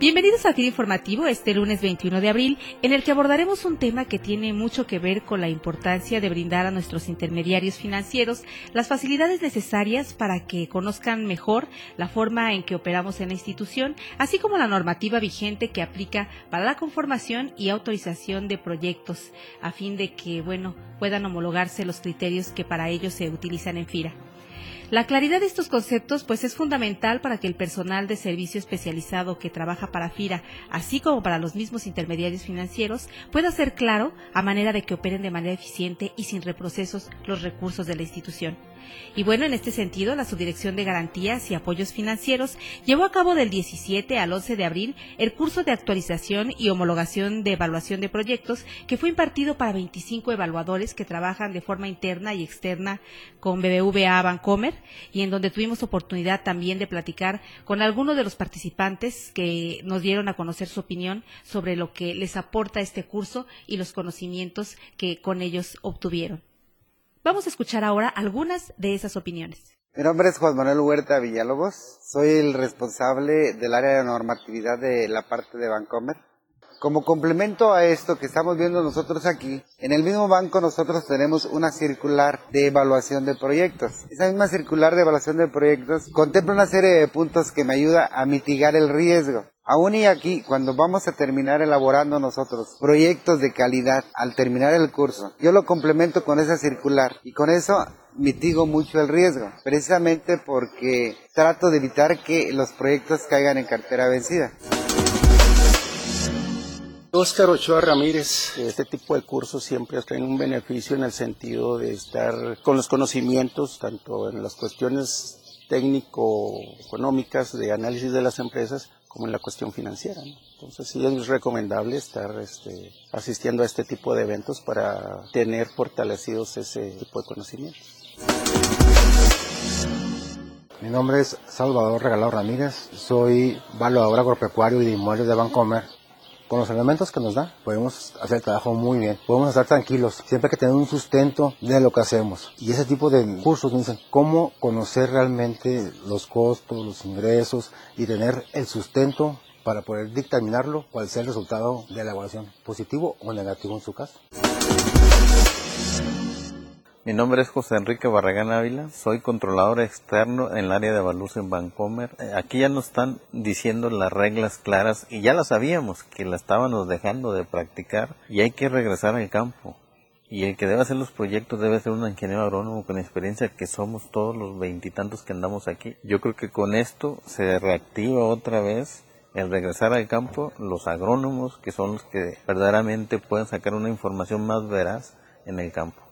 Bienvenidos a FIRA Informativo este lunes 21 de abril, en el que abordaremos un tema que tiene mucho que ver con la importancia de brindar a nuestros intermediarios financieros las facilidades necesarias para que conozcan mejor la forma en que operamos en la institución, así como la normativa vigente que aplica para la conformación y autorización de proyectos, a fin de que, bueno, puedan homologarse los criterios que para ellos se utilizan en FIRA. La claridad de estos conceptos pues es fundamental para que el personal de servicio especializado que trabaja para FIRA, así como para los mismos intermediarios financieros, pueda ser claro a manera de que operen de manera eficiente y sin reprocesos los recursos de la institución. Y bueno, en este sentido, la Subdirección de Garantías y Apoyos Financieros llevó a cabo del 17 al 11 de abril el curso de actualización y homologación de evaluación de proyectos que fue impartido para 25 evaluadores que trabajan de forma interna y externa con BBVA Bancomer y en donde tuvimos oportunidad también de platicar con algunos de los participantes que nos dieron a conocer su opinión sobre lo que les aporta este curso y los conocimientos que con ellos obtuvieron. Vamos a escuchar ahora algunas de esas opiniones. Mi nombre es Juan Manuel Huerta Villalobos, soy el responsable del área de normatividad de la parte de Bancomer. Como complemento a esto que estamos viendo nosotros aquí, en el mismo banco nosotros tenemos una circular de evaluación de proyectos. Esa misma circular de evaluación de proyectos contempla una serie de puntos que me ayuda a mitigar el riesgo. Aún y aquí, cuando vamos a terminar elaborando nosotros proyectos de calidad al terminar el curso, yo lo complemento con esa circular y con eso mitigo mucho el riesgo, precisamente porque trato de evitar que los proyectos caigan en cartera vencida. Óscar Ochoa Ramírez, este tipo de cursos siempre traen un beneficio en el sentido de estar con los conocimientos, tanto en las cuestiones técnico-económicas de análisis de las empresas, como en la cuestión financiera. Entonces sí es recomendable estar este, asistiendo a este tipo de eventos para tener fortalecidos ese tipo de conocimientos. Mi nombre es Salvador Regalado Ramírez, soy valuador agropecuario y de inmuebles de Bancomer con los elementos que nos da, podemos hacer el trabajo muy bien. Podemos estar tranquilos, siempre hay que tener un sustento de lo que hacemos. Y ese tipo de cursos nos dicen cómo conocer realmente los costos, los ingresos y tener el sustento para poder dictaminarlo, cuál sea el resultado de la evaluación, positivo o negativo en su caso. Mi nombre es José Enrique Barragán Ávila, soy controlador externo en el área de Valus en Bancomer. Eh, aquí ya nos están diciendo las reglas claras y ya las sabíamos que la estábamos dejando de practicar y hay que regresar al campo. Y el que debe hacer los proyectos debe ser un ingeniero agrónomo con experiencia que somos todos los veintitantos que andamos aquí. Yo creo que con esto se reactiva otra vez el regresar al campo los agrónomos que son los que verdaderamente pueden sacar una información más veraz en el campo.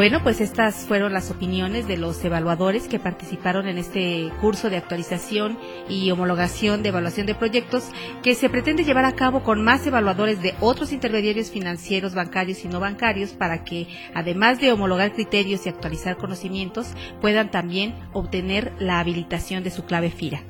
Bueno, pues estas fueron las opiniones de los evaluadores que participaron en este curso de actualización y homologación de evaluación de proyectos que se pretende llevar a cabo con más evaluadores de otros intermediarios financieros, bancarios y no bancarios para que, además de homologar criterios y actualizar conocimientos, puedan también obtener la habilitación de su clave FIRA.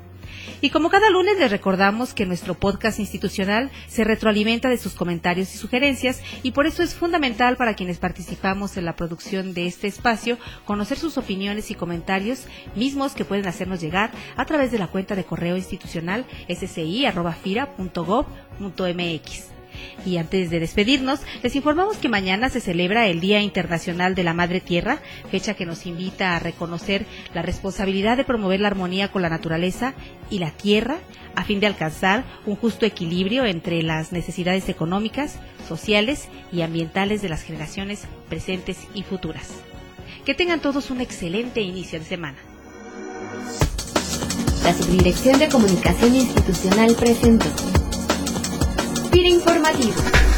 Y como cada lunes les recordamos que nuestro podcast institucional se retroalimenta de sus comentarios y sugerencias y por eso es fundamental para quienes participamos en la producción de este espacio conocer sus opiniones y comentarios mismos que pueden hacernos llegar a través de la cuenta de correo institucional sci.fira.gov.mx. Y antes de despedirnos, les informamos que mañana se celebra el Día Internacional de la Madre Tierra, fecha que nos invita a reconocer la responsabilidad de promover la armonía con la naturaleza y la tierra a fin de alcanzar un justo equilibrio entre las necesidades económicas, sociales y ambientales de las generaciones presentes y futuras. Que tengan todos un excelente inicio de semana. La Subdirección de Comunicación Institucional presentó. Informativo.